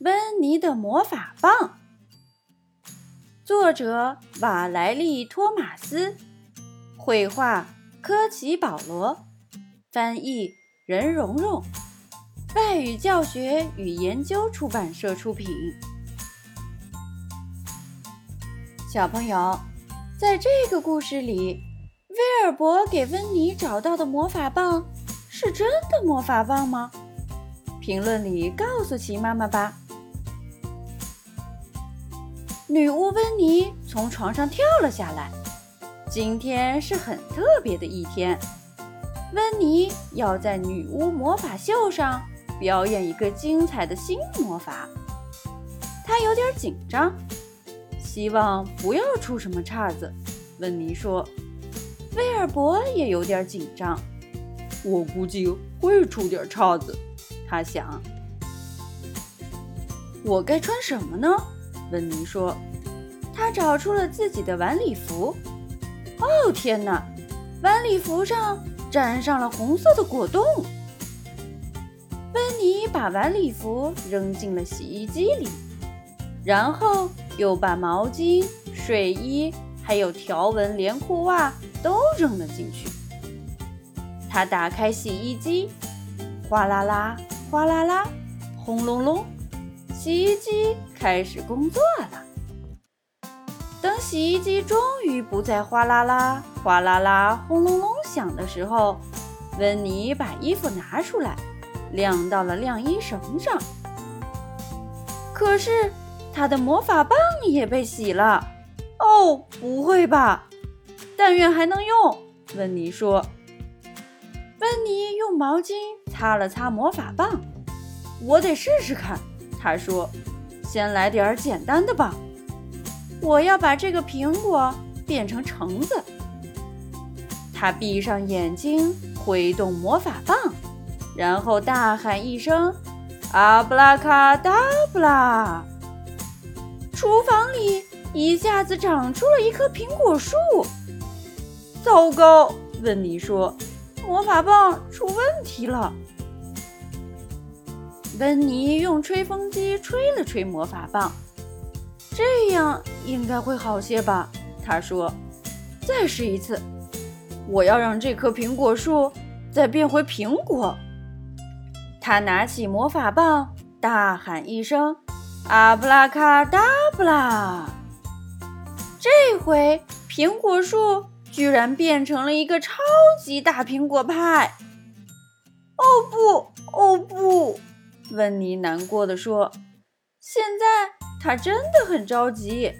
温妮的魔法棒，作者瓦莱丽·托马斯，绘画科奇·保罗，翻译任蓉蓉，外语教学与研究出版社出品。小朋友，在这个故事里，威尔伯给温妮找到的魔法棒是真的魔法棒吗？评论里告诉奇妈妈吧。女巫温妮从床上跳了下来。今天是很特别的一天，温妮要在女巫魔法秀上表演一个精彩的新魔法。她有点紧张，希望不要出什么岔子。温妮说：“威尔伯也有点紧张，我估计会出点岔子。”他想：“我该穿什么呢？”温妮说：“她找出了自己的晚礼服。哦，天哪！晚礼服上沾上了红色的果冻。”温妮把晚礼服扔进了洗衣机里，然后又把毛巾、睡衣还有条纹连裤袜都扔了进去。她打开洗衣机，哗啦啦，哗啦啦，轰隆隆。洗衣机开始工作了。等洗衣机终于不再哗啦啦、哗啦啦、轰隆隆响的时候，温妮把衣服拿出来，晾到了晾衣绳上。可是，她的魔法棒也被洗了。哦，不会吧！但愿还能用。温妮说。温妮用毛巾擦了擦魔法棒，我得试试看。他说：“先来点简单的吧，我要把这个苹果变成橙子。”他闭上眼睛，挥动魔法棒，然后大喊一声：“阿布拉卡达布拉！”厨房里一下子长出了一棵苹果树。糟糕，温妮说：“魔法棒出问题了。”温妮用吹风机吹了吹魔法棒，这样应该会好些吧？他说：“再试一次，我要让这棵苹果树再变回苹果。”他拿起魔法棒，大喊一声：“阿布拉卡达布拉！”这回苹果树居然变成了一个超级大苹果派！哦不，哦不！温妮难过的说：“现在他真的很着急，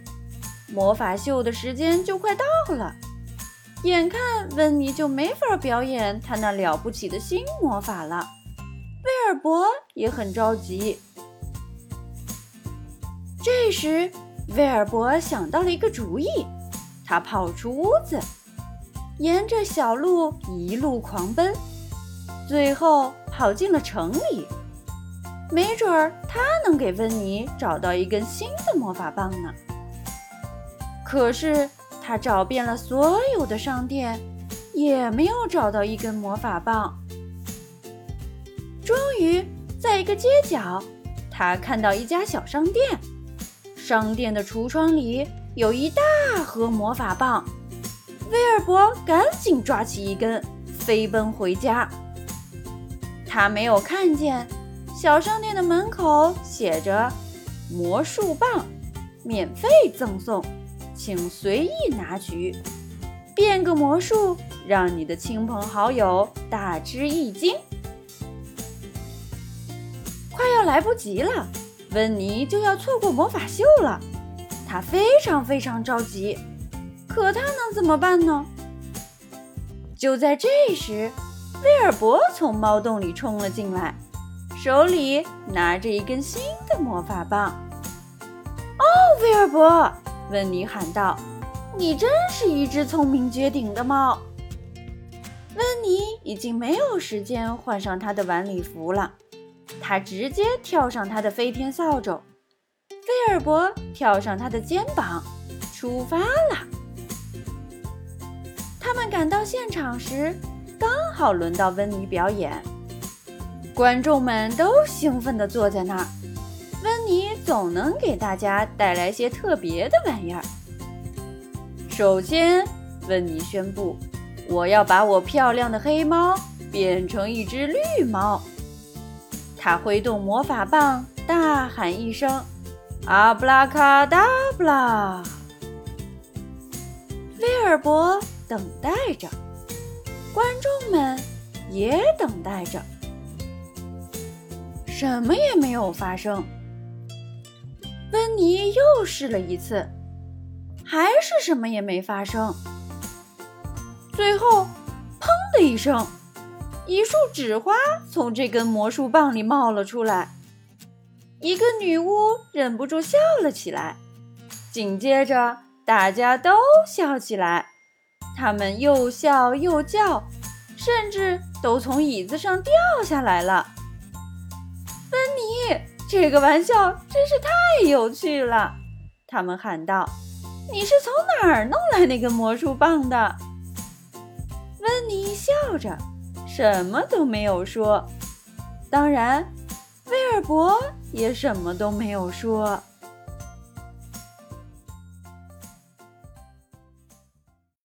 魔法秀的时间就快到了，眼看温妮就没法表演他那了不起的新魔法了。”威尔伯也很着急。这时，威尔伯想到了一个主意，他跑出屋子，沿着小路一路狂奔，最后跑进了城里。没准儿他能给温妮找到一根新的魔法棒呢。可是他找遍了所有的商店，也没有找到一根魔法棒。终于，在一个街角，他看到一家小商店，商店的橱窗里有一大盒魔法棒。威尔伯赶紧抓起一根，飞奔回家。他没有看见。小商店的门口写着“魔术棒，免费赠送，请随意拿取，变个魔术，让你的亲朋好友大吃一惊。”快要来不及了，温妮就要错过魔法秀了，她非常非常着急，可她能怎么办呢？就在这时，威尔伯从猫洞里冲了进来。手里拿着一根新的魔法棒。哦，威尔伯，温妮喊道：“你真是一只聪明绝顶的猫。”温妮已经没有时间换上她的晚礼服了，她直接跳上她的飞天扫帚，威尔伯跳上他的肩膀，出发了。他们赶到现场时，刚好轮到温妮表演。观众们都兴奋地坐在那儿，温妮总能给大家带来些特别的玩意儿。首先，温妮宣布：“我要把我漂亮的黑猫变成一只绿猫。”他挥动魔法棒，大喊一声：“阿布拉卡达布拉！”威尔伯等待着，观众们也等待着，什么也没有发生。温妮又试了一次，还是什么也没发生。最后，砰的一声，一束纸花从这根魔术棒里冒了出来。一个女巫忍不住笑了起来，紧接着大家都笑起来。他们又笑又叫，甚至都从椅子上掉下来了。这个玩笑真是太有趣了，他们喊道：“你是从哪儿弄来那根魔术棒的？”温妮笑着，什么都没有说。当然，威尔伯也什么都没有说。